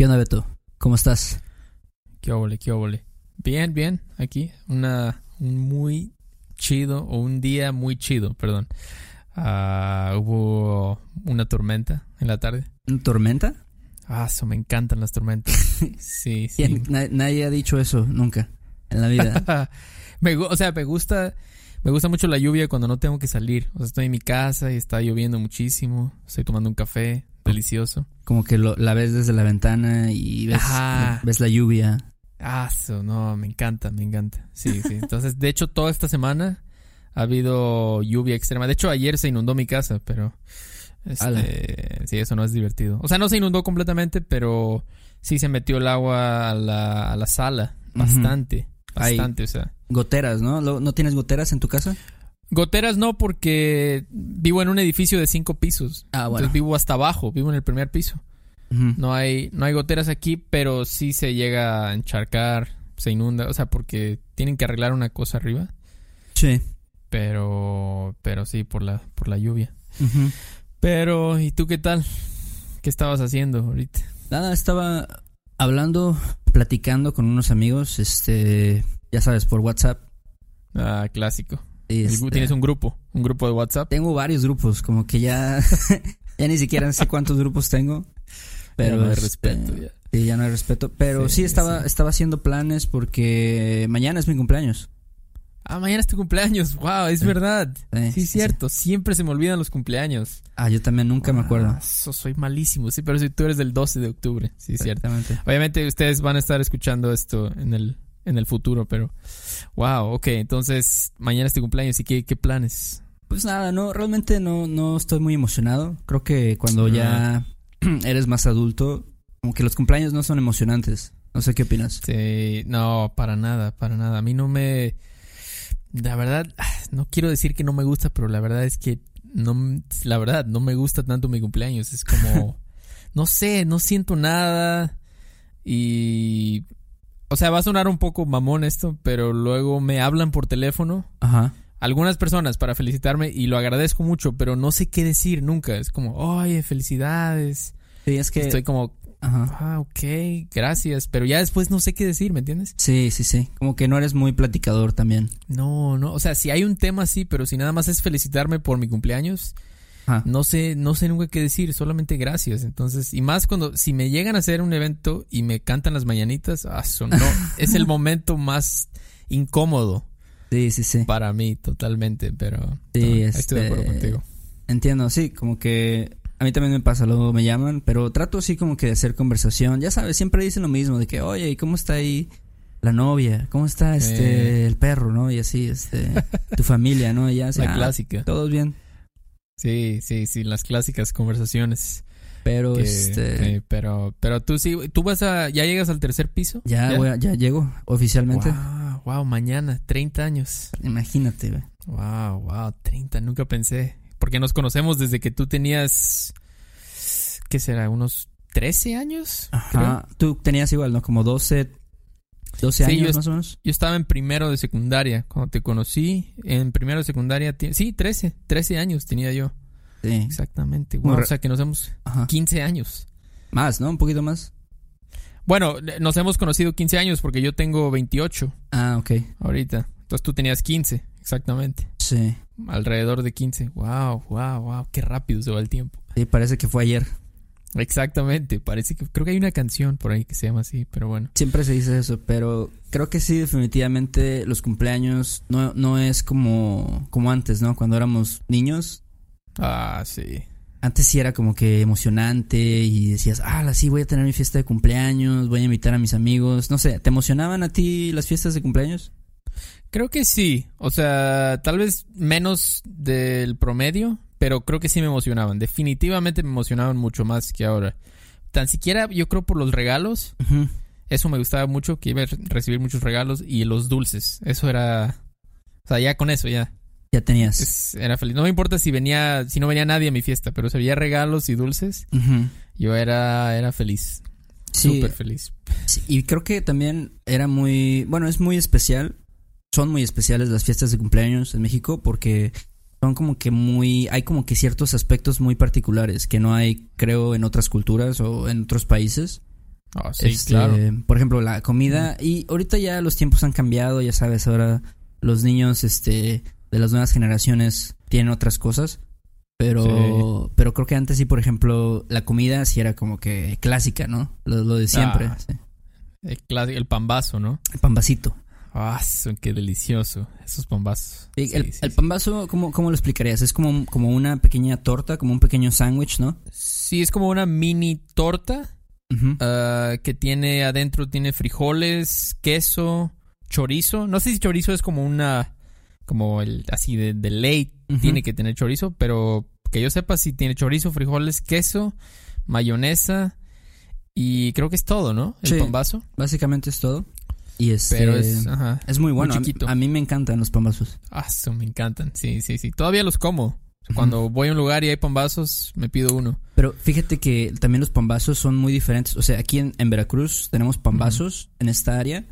¿Qué onda, Beto? ¿Cómo estás? ¿Qué óvole, qué óvole? Bien, bien, aquí. Una, un muy chido, o un día muy chido, perdón. Ah, hubo una tormenta en la tarde. ¿Una tormenta? Ah, eso me encantan las tormentas. sí, sí. Nadie ha dicho eso nunca en la vida. me, o sea, me gusta, me gusta mucho la lluvia cuando no tengo que salir. O sea, estoy en mi casa y está lloviendo muchísimo. Estoy tomando un café delicioso. Como que lo- la ves desde la ventana y ves, Ajá. ves la lluvia. Ah, eso, no, me encanta, me encanta. Sí, sí. Entonces, de hecho, toda esta semana ha habido lluvia extrema. De hecho, ayer se inundó mi casa, pero este, sí, eso no es divertido. O sea, no se inundó completamente, pero sí se metió el agua a la, a la sala. Bastante, Ay. bastante, o sea. Goteras, ¿no? ¿No tienes goteras en tu casa? Goteras no, porque vivo en un edificio de cinco pisos. Ah, bueno. Entonces vivo hasta abajo, vivo en el primer piso. No hay, no hay goteras aquí, pero sí se llega a encharcar, se inunda, o sea, porque tienen que arreglar una cosa arriba. Sí. Pero, pero sí, por la, por la lluvia. Pero, ¿y tú qué tal? ¿Qué estabas haciendo ahorita? Nada, estaba hablando, platicando con unos amigos, este, ya sabes, por WhatsApp. Ah, clásico. este, ¿Tienes un grupo? ¿Un grupo de WhatsApp? Tengo varios grupos, como que ya, ya ni siquiera sé cuántos grupos tengo. Pero Ya no hay este, respeto. ya. sí, ya no hay respeto. Pero sí, Sí, estaba, sí. estaba haciendo planes porque mañana es mi cumpleaños. Ah, mañana es tu cumpleaños. Wow, es Sí. verdad. Sí, es cierto. Siempre se me olvidan los cumpleaños. Ah, yo también nunca me acuerdo. Ah, eso soy malísimo. Sí, pero si tú eres del 12 de octubre. Sí, es cierto. Obviamente ustedes van a estar escuchando esto en el, en el futuro, pero... Wow, ok. Entonces, mañana es tu cumpleaños. ¿Y qué, qué planes? Pues nada, no, realmente no, no estoy muy emocionado. Creo que cuando ya eres más adulto, como que los cumpleaños no son emocionantes. No sé qué opinas. Sí, no, para nada, para nada. A mí no me... La verdad, no quiero decir que no me gusta, pero la verdad es que no, la verdad, no me gusta tanto mi cumpleaños. Es como, no sé, no siento nada y, o sea, va a sonar un poco mamón esto, pero luego me hablan por teléfono Ajá. algunas personas para felicitarme y lo agradezco mucho, pero no sé qué decir nunca. Es como, oye, felicidades. Sí, es que... Estoy como, Ajá. ah, ok, gracias, pero ya después no sé qué decir, ¿me entiendes? Sí, sí, sí. Como que no eres muy platicador también. No, no, o sea, si hay un tema así, pero si nada más es felicitarme por mi cumpleaños, Ajá. no sé, no sé nunca qué decir, solamente gracias. Entonces, y más cuando, si me llegan a hacer un evento y me cantan las mañanitas, ah, no, es el momento más incómodo Sí, sí, sí. para mí, totalmente, pero Sí, no, ahí estoy de acuerdo este, contigo. Entiendo, sí, como que a mí también me pasa, luego me llaman, pero trato así como que de hacer conversación. Ya sabes, siempre dicen lo mismo, de que, oye, ¿y cómo está ahí la novia? ¿Cómo está este Eh. el perro, no? Y así, este, tu familia, ¿no? Y ya, así, La "Ah, clásica. Todos bien, Sí, sí, sí, las clásicas conversaciones. pero que- este, pero, pero tú sí, tú vas a, ya llegas al tercer piso. ya, voy a- ya llego oficialmente. Wow, wow, mañana, 30 años. Imagínate, güey. Wow, wow, 30, nunca pensé. Porque nos conocemos desde que tú tenías, ¿qué será? ¿Unos 13 años? Ajá. Tú tenías igual, ¿no? Como 12, 12 Sí, años yo más o menos. Yo estaba en primero de secundaria cuando te conocí. En primero de secundaria, sí, 13, 13 años tenía yo. Sí. Exactamente. Re- o sea que nos hemos Ajá. 15 años. Más, ¿no? Un poquito más. Bueno, nos hemos conocido 15 años porque yo tengo 28 Ah, ok. ahorita. Entonces tú tenías 15, exactamente. Sí. Alrededor de 15. Wow, wow, wow. Qué rápido se va el tiempo. Sí, parece que fue ayer. Exactamente. Parece que creo que hay una canción por ahí que se llama así, pero bueno. Siempre se dice eso, pero creo que sí, definitivamente los cumpleaños no, no es como, como antes, ¿no? Cuando éramos niños. Ah, sí. Antes sí era como que emocionante y decías, ah, sí, voy a tener mi fiesta de cumpleaños, voy a invitar a mis amigos. No sé, ¿te emocionaban a ti las fiestas de cumpleaños? Creo que sí. O sea, tal vez menos del promedio, pero creo que sí me emocionaban. Definitivamente me emocionaban mucho más que ahora. tan siquiera yo creo por los regalos. Eso me gustaba mucho, que iba a re- recibir muchos regalos y los dulces. Eso era... O sea, ya con eso ya. Ya tenías. es- era feliz. No me importa si venía, si no venía nadie a mi fiesta, pero si había regalos y dulces, yo era, era feliz. Sí, Súper feliz. sí, y creo que también era muy, bueno, es muy especial. Son muy especiales las fiestas de cumpleaños en México porque son como que muy, hay como que ciertos aspectos muy particulares que no hay, creo, en otras culturas o en otros países. Ah, sí, Este, claro. Por ejemplo, la comida. Y ahorita ya los tiempos han cambiado, ya sabes, ahora los niños este, de las nuevas generaciones tienen otras cosas. Pero, pero creo que antes sí, por ejemplo, la comida sí era como que clásica, ¿no? Lo, lo de siempre. Ah. sí. El, el pambazo, ¿no? El pambacito. Ah, son- qué delicioso. Esos pambazos. Sí, Sí, el, sí, el sí. pambazo, ¿cómo, ¿cómo lo explicarías? Es como, como una pequeña torta, como un pequeño sándwich, ¿no? Sí, es como una mini torta ah, que tiene adentro, tiene frijoles, queso, chorizo. No sé si chorizo es como una, como el, así de, de ley, tiene que tener chorizo, pero que yo sepa si tiene chorizo, frijoles, queso, mayonesa y creo que es todo, ¿no? El Sí. pambazo. Básicamente es todo. Y este, Pero es, ajá. es muy bueno. Chiquito. a mí me encantan los pambazos. Ah, eso me encantan. Sí, sí, sí. Todavía los como. Cuando voy a un lugar y hay pambazos, me pido uno. Pero fíjate que también los pambazos son muy diferentes. O sea, aquí en, en Veracruz tenemos pambazos en esta área.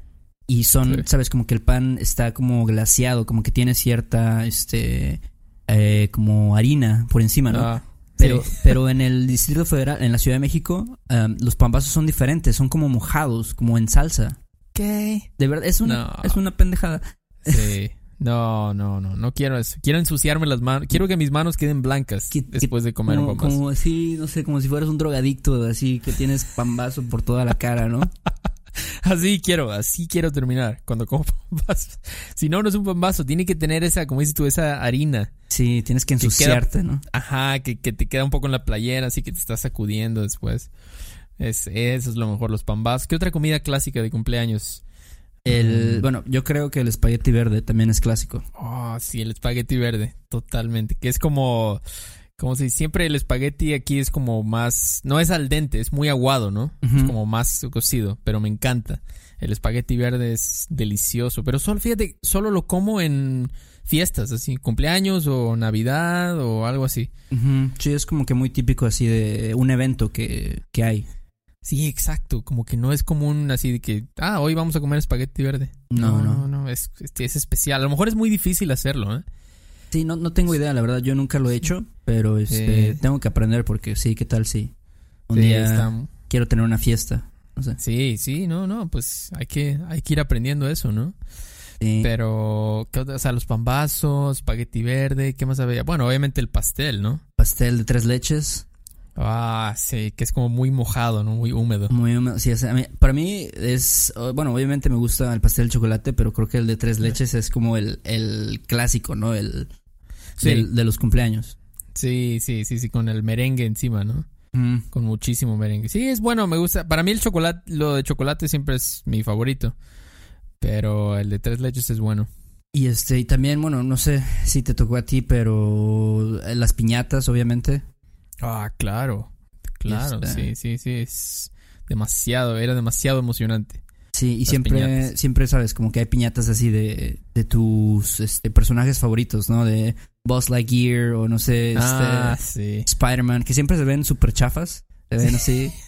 Y son, Sí. sabes, como que el pan está como glaciado, como que tiene cierta, este, eh, como harina por encima, ¿no? Ah, pero, sí. pero en el Distrito Federal, en la Ciudad de México, um, los pambazos son diferentes, son como mojados, como en salsa. ¿Qué? De verdad, es una, No. es una pendejada. Sí. No, no, no. No quiero eso. Quiero ensuciarme las manos. Quiero que mis manos queden blancas Que- después de comer como, un pambazo. como así, no sé, como si fueras un drogadicto, así que tienes pambazo por toda la cara, ¿no? Así quiero, así quiero terminar cuando como pambazos. Si no, no es un pambazo. Tiene que tener esa, como dices tú, esa harina. Sí, tienes que Que queda- ensuciarte, ¿no? Ajá, que, que te queda un poco en la playera, así que te estás sacudiendo después. Es, eso es lo mejor, los pambazos. ¿Qué otra comida clásica de cumpleaños? El, Mm. bueno, yo creo que el espagueti verde también es clásico. Oh, sí, el espagueti verde, totalmente. Que es como, como si siempre el espagueti aquí es como más, no es al dente, es muy aguado, ¿no? Es como más cocido, pero me encanta. El espagueti verde es delicioso, pero solo, fíjate, solo lo como en fiestas, así, cumpleaños o Navidad o algo así. Sí, es como que muy típico así de un evento que, que hay. Sí, exacto, como que no es común así de que, ah, hoy vamos a comer espagueti verde. No, no. no, no, es, es, es especial. A lo mejor es muy difícil hacerlo, ¿eh? Sí, no, no tengo idea, la verdad, yo nunca lo he hecho, pero este, Sí. tengo que aprender porque sí, ¿qué tal si un Sí, día está- quiero tener una fiesta? No sé. Sí, sí, no, no, pues hay que, hay que ir aprendiendo eso, ¿no? Sí. Pero, ¿qué o sea, los pambazos, espagueti verde, ¿qué más había? Bueno, obviamente el pastel, ¿no? Pastel de tres leches, Ah, sí, que es como muy mojado, ¿no? Muy húmedo. muy húmedo. Sí, o sea, a mí- para mí es, bueno, obviamente me gusta el pastel de chocolate, pero creo que el de tres leches es como el, el clásico, ¿no? El Sí. del- de los cumpleaños. Sí, sí, sí, sí, con el merengue encima, ¿no? Mm. Con muchísimo merengue. Sí, es bueno, me gusta. Para mí el chocolate, lo de chocolate siempre es mi favorito. Pero el de tres leches es bueno. Y este, y también, bueno, no sé si te tocó a ti, pero las piñatas, obviamente. Ah, claro. Claro, Este- sí, sí, sí. Es demasiado, era demasiado emocionante. Sí, y Las siempre, piñatas. siempre sabes, como que hay piñatas así de, de tus este, personajes favoritos, ¿no? De Buzz Lightyear o no sé, este, ah, sí. Spider-Man, que siempre se ven súper chafas, se ven así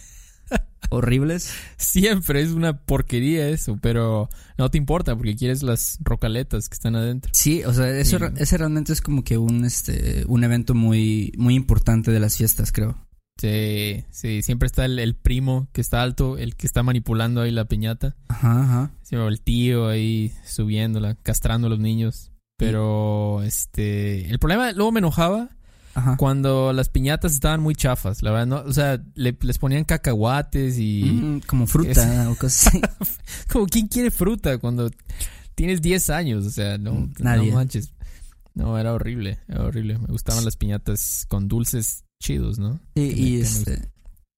horribles. Siempre es una porquería eso, pero no te importa porque quieres las rocaletas que están adentro. Sí, o sea, eso, Sí. ese realmente es como que un, este, un evento muy, muy importante de las fiestas, creo. Sí, sí, siempre está el, el primo que está alto, el que está manipulando ahí la piñata. Ajá, ajá. El tío ahí subiéndola, castrando a los niños. Pero, este, el problema, luego me enojaba Ajá. cuando las piñatas estaban muy chafas, la verdad, ¿no? O sea, le- les ponían cacahuates y... Mm, como fruta o cosas así. Como, ¿quién quiere fruta cuando tienes 10 años? O sea, no, Mm, nadie. no manches. No, era horrible, era horrible. Me gustaban las piñatas con dulces chidos, ¿no? Sí, Que y me este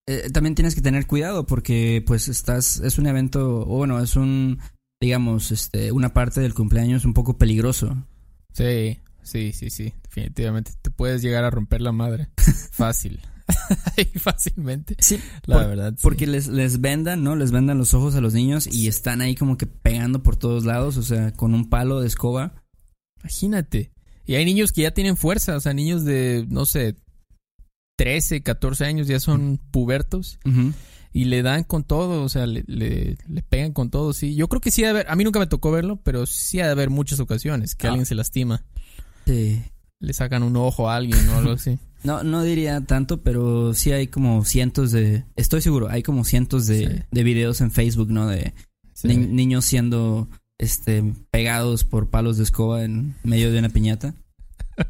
eh, también tienes que tener cuidado porque pues estás es un evento o bueno es un digamos este una parte del cumpleaños un poco peligroso Sí, sí, sí, sí. Definitivamente. Te puedes llegar a romper la madre. Fácil. fácilmente. Sí, La por- verdad. sí. Porque les, les vendan, ¿no? Les vendan los ojos a los niños y están ahí como que pegando por todos lados, o sea, con un palo de escoba. Imagínate. Y hay niños que ya tienen fuerza, o sea, niños de, no sé, 13, 14 años ya son pubertos y le dan con todo, o sea, le, le, le pegan con todo, sí. Yo creo que sí ha de haber, a mí nunca me tocó verlo, pero sí ha de haber muchas ocasiones que Ah. alguien se lastima, Sí. Le sacan un ojo a alguien o algo así. No, no diría tanto, pero sí hay como cientos de... Estoy seguro, hay como cientos de, Sí. de videos en Facebook, ¿no? De Sí. ni- niños siendo este pegados por palos de escoba en medio de una piñata.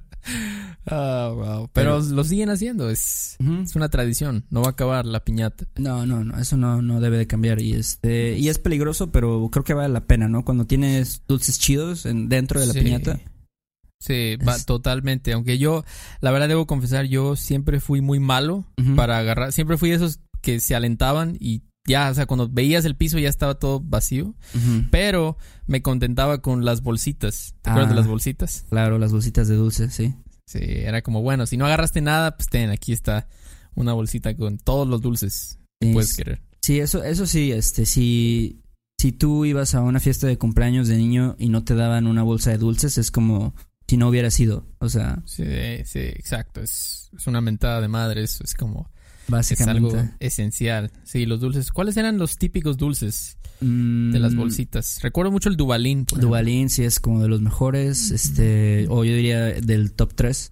Ah, wow. Pero, Pero- lo siguen haciendo, es, es una tradición, no va a acabar la piñata. No, no, no, eso no, no debe de cambiar y este y es peligroso, pero creo que vale la pena, ¿no? Cuando tienes dulces chidos en, dentro de la Sí. piñata. Sí, va, totalmente. Aunque yo, la verdad debo confesar, yo siempre fui muy malo para agarrar. Siempre fui de esos que se alentaban y ya, o sea, cuando veías el piso ya estaba todo vacío. Pero me contentaba con las bolsitas. ¿Te acuerdas Ah. de las bolsitas? Claro, las bolsitas de dulce, sí. Sí, era como, bueno, si no agarraste nada, pues ten, aquí está una bolsita con todos los dulces que puedes querer. Sí, eso, eso sí, este, si, si tú ibas a una fiesta de cumpleaños de niño y no te daban una bolsa de dulces, es como si no hubiera sido. O sea, Sí, sí, exacto. Es, es una mentada de madre, eso es como, es básicamente. algo esencial. Sí, los dulces. ¿Cuáles eran los típicos dulces? mm, de las bolsitas. Recuerdo mucho el Dubalín. Duvalín sí es como de los mejores, este, o yo diría del top 3.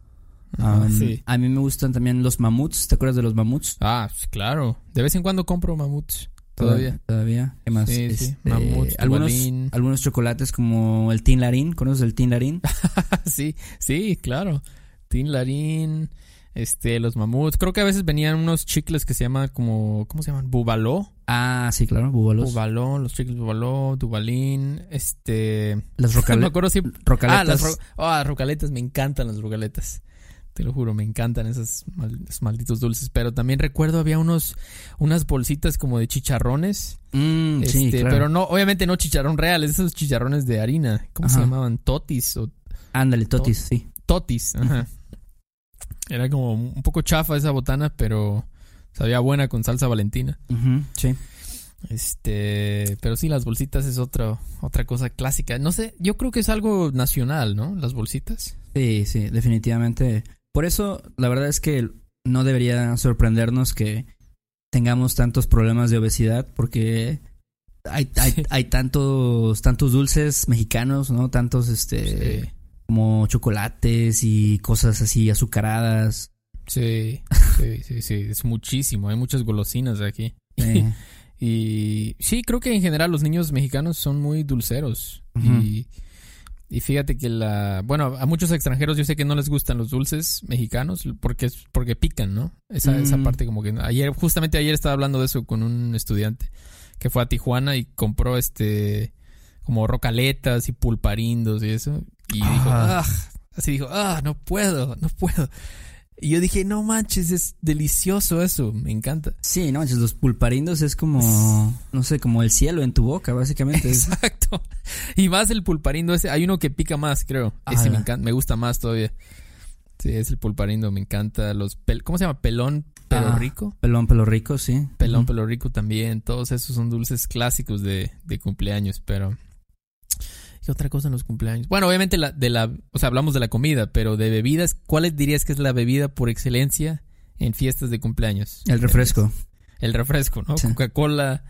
Ajá, sí. A mí me gustan también los mamuts, ¿te acuerdas de los mamuts? Ah, claro. De vez en cuando compro mamuts. Todavía. Todavía. ¿Qué más? Sí, sí. Este, Mamuts, algunos, algunos chocolates como el Tin Larín, ¿conoces el Tin Larín? sí, sí, claro. Tin Larín, este, los mamuts. Creo que a veces venían unos chicles que se llaman como, ¿cómo se llaman? Bubaló. Ah, sí, claro, bubalos. Bubaló, los chicles Bubaló, Dubalín, este... Las No me acuerdo si... rocaletas. Ah, las ro- ah, rocaletas, me encantan las rocaletas. Te lo juro, me encantan esos, mal- esos malditos dulces. Pero también recuerdo había unos, unas bolsitas como de chicharrones. Mm, sí, este, claro. Pero no, obviamente no chicharrón real, es esos chicharrones de harina. ¿Cómo se llamaban? Totis o Ándale, totis, sí. totis. Ajá. Era como un poco chafa esa botana, pero sabía buena con salsa valentina. Sí. Este, pero sí, las bolsitas es otra, otra cosa clásica. No sé, yo creo que es algo nacional, ¿no? Las bolsitas. Sí, sí, definitivamente. Por eso, la verdad es que no debería sorprendernos que tengamos tantos problemas de obesidad, porque hay, hay, Sí. hay tantos, tantos dulces mexicanos, ¿no? Tantos, este, Sí. como chocolates y cosas así azucaradas. Sí, sí, sí, sí, es muchísimo. Hay muchas golosinas aquí. Eh, Y sí, creo que en general los niños mexicanos son muy dulceros. Y, y fíjate que la... Bueno, a muchos extranjeros yo sé que no les gustan los dulces mexicanos porque, es- porque pican, ¿no? Esa, esa Mm. parte como que... Ayer, justamente ayer estaba hablando de eso con un estudiante que fue a Tijuana y compró este... Como rocaletas y pulparindos y eso. Y dijo, ah, así dijo, ah, no puedo, no puedo. Y yo dije, no manches, es delicioso eso, me encanta. sí, no, manches, los pulparindos es como, no sé, como el cielo en tu boca, básicamente. Es- Y más el pulparindo ese. Hay uno que pica más, creo. Ese Ajá. me encanta, me gusta más todavía. Sí, es el pulparindo, me encanta. Los pel- ¿Cómo se llama? Pelón, pero Ah. rico. pelón, pelo rico, sí. Pelón, Ujú. pelo rico también. Todos esos son dulces clásicos de, de cumpleaños, pero. ¿Qué otra cosa en los cumpleaños? Bueno, obviamente la, de la, o sea, hablamos de la comida, pero de bebidas, ¿cuál dirías que es la bebida por excelencia en fiestas de cumpleaños? El refresco, El refresco, ¿no? Sí. Coca-Cola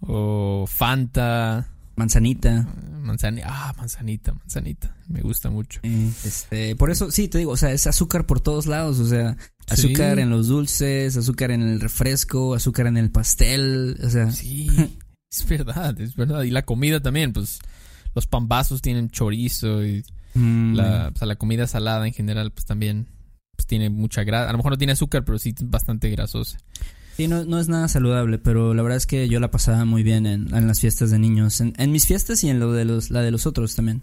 o Fanta, manzanita. Manzanita, ah, manzanita, manzanita. Me gusta mucho. Eh, Este, por eso, sí, te digo, o sea, es azúcar por todos lados, o sea, Sí. azúcar en los dulces, azúcar en el refresco, azúcar en el pastel, o sea, Sí, es verdad, es verdad. Y la comida también, pues los pambazos tienen chorizo y mm, la, o sea, la comida salada en general, pues también pues, tiene mucha grasa. A lo mejor no tiene azúcar, pero sí bastante grasosa. Sí, no, no es nada saludable, pero la verdad es que yo la pasaba muy bien en, en las fiestas de niños, en, en mis fiestas y en lo de los, la de los otros también.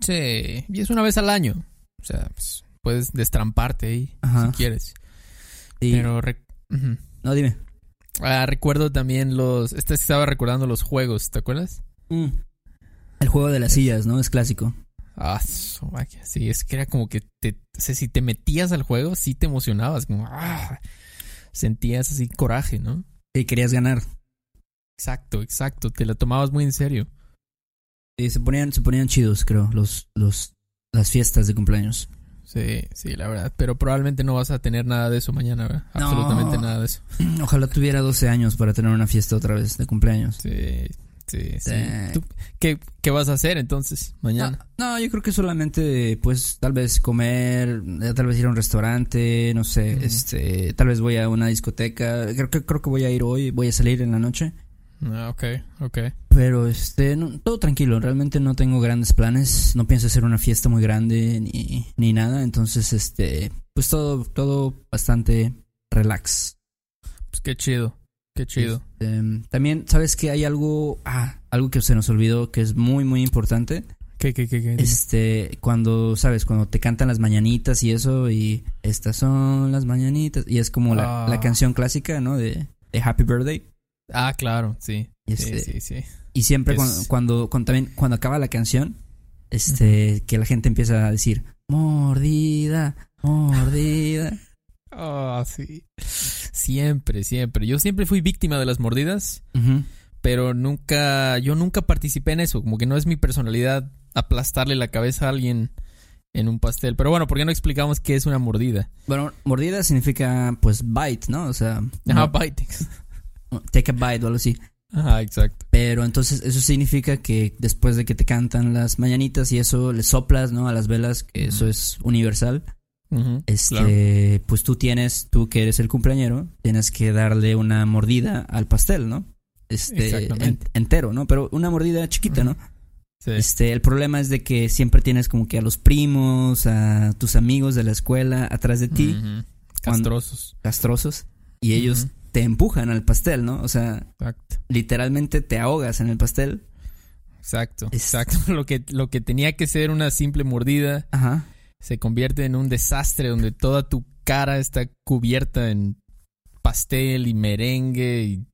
Sí, y es una vez al año. O sea, pues, puedes destramparte ahí Ajá. si quieres. Pero no, dime. Ah, recuerdo también los. Este estaba recordando los juegos, ¿te acuerdas? Mm. El juego de las sillas, ¿no? Es clásico. Ah, sí, es que era como que te, o sea, si te metías al juego, sí te emocionabas, como, ah, sentías así coraje, ¿no? Y querías ganar. Exacto, exacto. Te la tomabas muy en serio. Y se ponían, se ponían chidos, creo, los, los, las fiestas de cumpleaños. Sí, sí, la verdad. Pero probablemente no vas a tener nada de eso mañana, ¿verdad? No. Absolutamente nada de eso. Ojalá tuviera 12 años para tener una fiesta otra vez de cumpleaños. Sí, sí, sí. ¿Tú qué, qué vas a hacer entonces mañana? No, no, yo creo que solamente, pues, tal vez comer, eh, tal vez ir a un restaurante, no sé, este, tal vez voy a una discoteca. Creo que, creo que voy a ir hoy, voy a salir en la noche. Ah, ok, ok. Pero, este, no- todo tranquilo, realmente no tengo grandes planes, no pienso hacer una fiesta muy grande ni, ni nada, entonces, este, pues todo, todo bastante relax. Pues qué chido, qué chido. Este, también, ¿sabes que hay algo, ah, algo que se nos olvidó que es muy, muy importante? ¿Qué, qué, qué, qué? Este, cuando, ¿sabes? Cuando te cantan las mañanitas y eso, y estas son las mañanitas, y es como la, Ah. la canción clásica, ¿no? De, de Happy Birthday. Ah, claro, sí. Y, Sí, este, sí, sí. y siempre Es- cuando, cuando, cuando también, cuando acaba la canción, este, que la gente empieza a decir, mordida, mordida. Ah, sí. Siempre, siempre. Yo siempre fui víctima de las mordidas, pero nunca, yo nunca participé en eso. Como que no es mi personalidad aplastarle la cabeza a alguien en un pastel. Pero bueno, ¿por qué no explicamos qué es una mordida? Bueno, mordida significa, pues, bite, ¿no? O sea, Ajá, no- biting. take a bite o algo así. Ajá, exacto. Pero entonces eso significa que después de que te cantan las mañanitas y eso le soplas, ¿no? A las velas, que eso es universal. Este, pues tú tienes, tú que eres el cumpleañero, tienes que darle una mordida al pastel, ¿no? Este, en- entero, ¿no? Pero una mordida chiquita, ¿no? Sí. Este, el problema es de que siempre tienes como que a los primos, a tus amigos de la escuela atrás de ti. Castrosos. castrosos, y ellos te empujan al pastel, ¿no? O sea, Exacto. literalmente te ahogas en el pastel. Exacto. Es- Exacto. Lo que, lo que tenía que ser una simple mordida Ajá. Se convierte en un desastre donde toda tu cara está cubierta en pastel y merengue y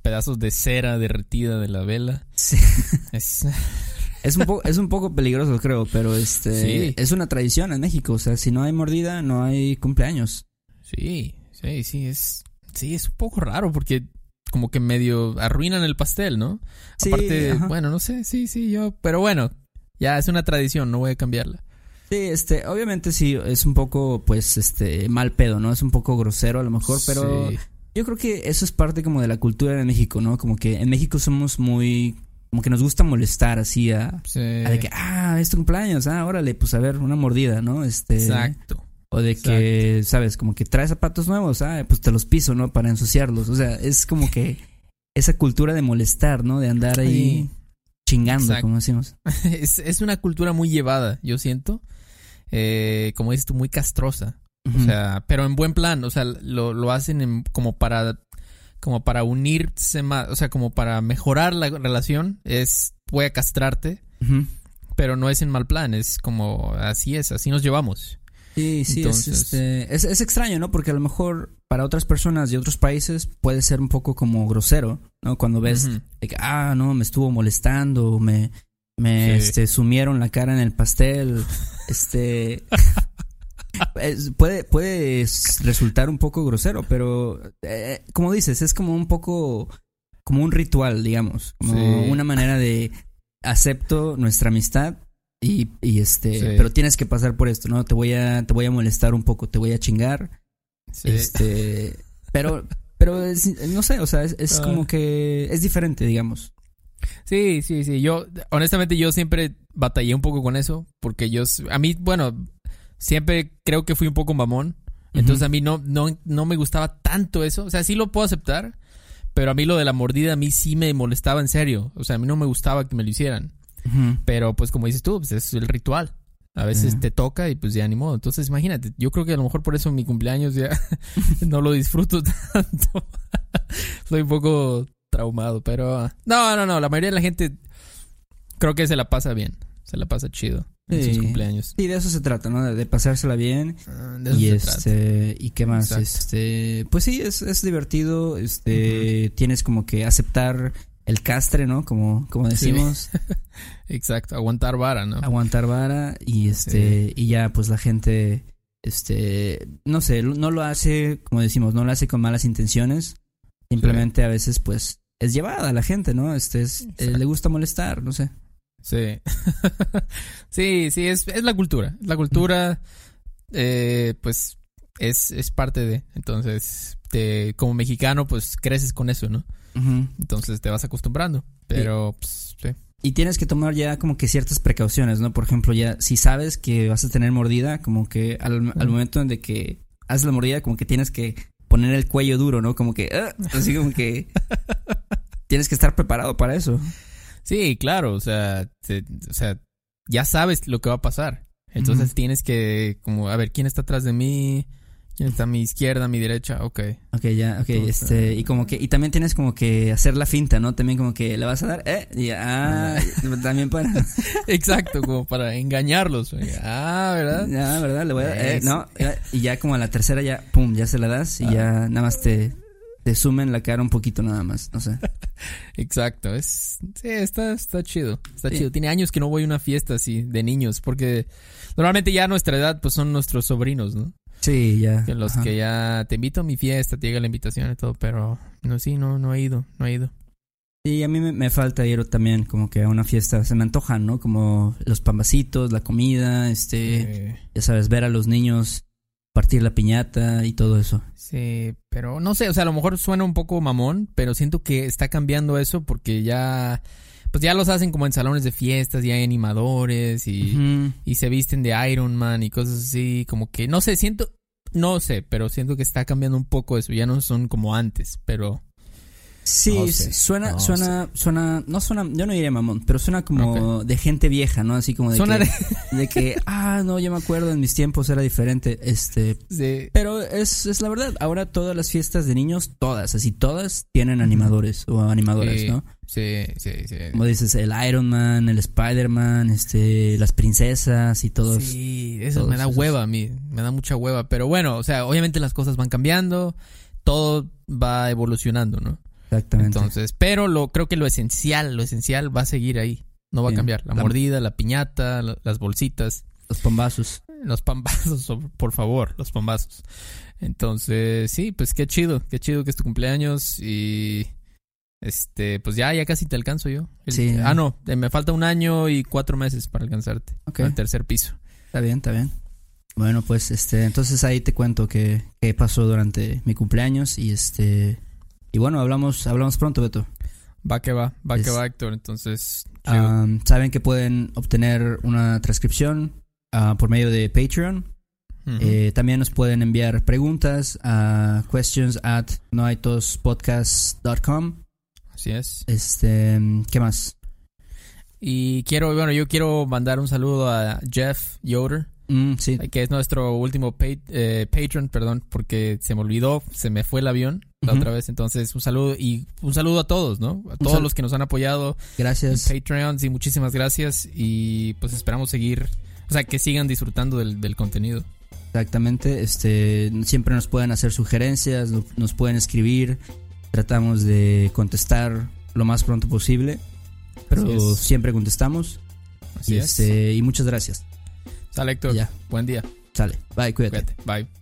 pedazos de cera derretida de la vela. Sí. Es, Es un poco, es un poco peligroso, creo, pero este Sí. es una tradición en México. O sea, si no hay mordida, no hay cumpleaños. sí, sí, sí, es, sí, es un poco raro porque como que medio arruinan el pastel, ¿no? Sí, Aparte, ajá. bueno, no sé, sí, sí, yo, pero bueno, ya es una tradición, no voy a cambiarla. Sí, este, obviamente sí, es un poco, pues, este, mal pedo, ¿no? Es un poco grosero a lo mejor, pero Sí. yo creo que eso es parte como de la cultura de México, ¿no? Como que en México somos muy, como que nos gusta molestar así a, Sí. a de que, ah, es tu cumpleaños, ah, órale, pues a ver, una mordida, ¿no? Este, Exacto. o de que, sabes, como que traes zapatos nuevos, ah, pues te los piso, ¿no? Para ensuciarlos, o sea, es como que esa cultura de molestar, ¿no? De andar ahí Sí. chingando, Exacto. como decimos. Es, es una cultura muy llevada, yo siento. Eh, como dices tú, muy castrosa. O sea, pero en buen plan. O sea, lo, lo hacen en- como para como para unirse más, o sea, como para mejorar la relación. Es voy a castrarte, pero no es en mal plan. Es como así es, así nos llevamos. Sí, sí, Entonces- es, este, es, es extraño, ¿no? Porque a lo mejor para otras personas de otros países puede ser un poco como grosero, ¿no? Cuando ves, que, ah, no, me estuvo molestando, me, me Sí. este, sumieron la cara en el pastel, este... es- puede, puede resultar un poco grosero, pero eh, como dices, es como un poco, como un ritual, digamos, como Sí. una manera de acepto nuestra amistad y, y este, Sí. pero tienes que pasar por esto, ¿no? Te voy a, te voy a molestar un poco, te voy a chingar, este, pero, pero es- no sé, o sea, es, es Ah. como que es diferente, digamos. Sí, sí, sí. Yo, honestamente, yo siempre batallé un poco con eso. Porque yo, a mí, bueno, siempre creo que fui un poco mamón. Entonces a mí no, no, no me gustaba tanto eso. O sea, sí lo puedo aceptar. Pero a mí lo de la mordida a mí sí me molestaba en serio. O sea, a mí no me gustaba que me lo hicieran. Pero pues como dices tú, pues es el ritual. A veces te toca y pues ya ni modo. Entonces imagínate, yo creo que a lo mejor por eso mi cumpleaños ya no lo disfruto tanto. Estoy un poco traumado, pero no, no, no, la mayoría de la gente creo que se la pasa bien, se la pasa chido en Sí. sus cumpleaños. Sí, de eso se trata, ¿no? De, de pasársela bien. Ah, de eso y se trata. este, y qué más, Exacto. este, pues sí, es, es divertido, este, tienes como que aceptar el castre, ¿no? Como, como Sí. decimos, Exacto, aguantar vara, ¿no? aguantar vara y este, y ya pues la gente, este, no sé, no lo hace, como decimos, no lo hace con malas intenciones. Simplemente a veces, pues, es llevada a la gente, ¿no? Este es, eh, le gusta molestar, no sé. Sí. sí, sí, es, es la cultura. La cultura, eh, pues, es, es parte de. Entonces, te, como mexicano, pues creces con eso, ¿no? Entonces te vas acostumbrando. Pero, pues, sí. Y tienes que tomar ya como que ciertas precauciones, ¿no? Por ejemplo, ya si sabes que vas a tener mordida, como que al, al momento en de que haces la mordida, como que tienes que poner el cuello duro, ¿no? Como que, ah, así como que tienes que estar preparado para eso. Sí, claro, o sea, o sea, ya sabes lo que va a pasar. Entonces tienes que, como, a ver, ¿quién está atrás de mí? ¿Quién está a mi izquierda, a mi derecha? Ok. Ok, ya, ok, este, y como que, y también tienes como que hacer la finta, ¿no? También como que le vas a dar, eh, y ah, también para. Exacto, como para engañarlos. Ah, ¿verdad? Ya, ¿verdad? Le voy a dar, eh, no, y ya como a la tercera ya, pum, ya se la das y ya nada más te, te sumen la cara un poquito nada más, no sé. Exacto, es sí, está está chido, está chido. Tiene años que no voy a una fiesta así de niños porque normalmente ya a nuestra edad pues son nuestros sobrinos, ¿no? Sí, ya. Que los que ya te invito a mi fiesta, te llega la invitación y todo, pero no sí, no no he ido, no he ido. Sí, a mí me, falta ir también como que a una fiesta, se me antojan, ¿no? Como los pambacitos, la comida, este, ya sabes, ver a los niños partir la piñata y todo eso. Sí, pero no sé, o sea, a lo mejor suena un poco mamón, pero siento que está cambiando eso porque ya, pues ya los hacen como en salones de fiestas, ya hay animadores y, y se visten de Iron Man y cosas así, como que, no sé, siento, no sé, pero siento que está cambiando un poco eso, ya no son como antes, pero... Sí, suena, suena, suena, no suena, yo no diría mamón, pero suena como de gente vieja, ¿no? Así como de que, de... que, ah, no, yo me acuerdo, en mis tiempos era diferente, este, sí. pero es, es la verdad, ahora todas las fiestas de niños, todas, así todas tienen animadores o animadoras, ¿no? Sí, sí, sí. Como dices, el Iron Man, el Spider-Man, este, las princesas y todos. Sí, eso me da hueva a mí, me da mucha hueva, pero bueno, o sea, obviamente las cosas van cambiando, todo va evolucionando, ¿no? Exactamente. Entonces, pero lo creo que lo esencial, lo esencial va a seguir ahí. No va a cambiar. La, mordida, la piñata, las bolsitas. Los pambazos. Los pambazos, por favor, los pambazos. Entonces, sí, pues qué chido, qué chido que es tu cumpleaños y este, pues ya, ya casi te alcanzo yo. sí. Ah, no, eh, me falta un año y cuatro meses para alcanzarte. Ok. el tercer piso. Está bien, está bien. Bueno, pues este, entonces ahí te cuento qué, qué pasó durante mi cumpleaños y este y bueno, hablamos, hablamos pronto, Beto. Va que va, va que va, Héctor. Entonces, saben que pueden obtener una transcripción ah, por medio de Patreon. Eh, también nos pueden enviar preguntas a questions at noaitospodcast.com. Así es. Este, ¿qué más? Y quiero, bueno, yo quiero mandar un saludo a Jeff Yoder. Mm, sí. Que es nuestro último eh, patron, perdón, porque se me olvidó, se me fue el avión la otra vez. Entonces, un saludo y un saludo a todos, ¿no? A todos los que nos han apoyado. Gracias. En Patreon, sí, muchísimas gracias. Y pues esperamos seguir, o sea, que sigan disfrutando del, contenido. Exactamente, este, siempre nos pueden hacer sugerencias, nos pueden escribir, tratamos de contestar lo más pronto posible, pero siempre contestamos. Así y, es. Este, y muchas gracias. Sale, Héctor. Ya. Buen día. Sale. Bye, cuídate. Bye.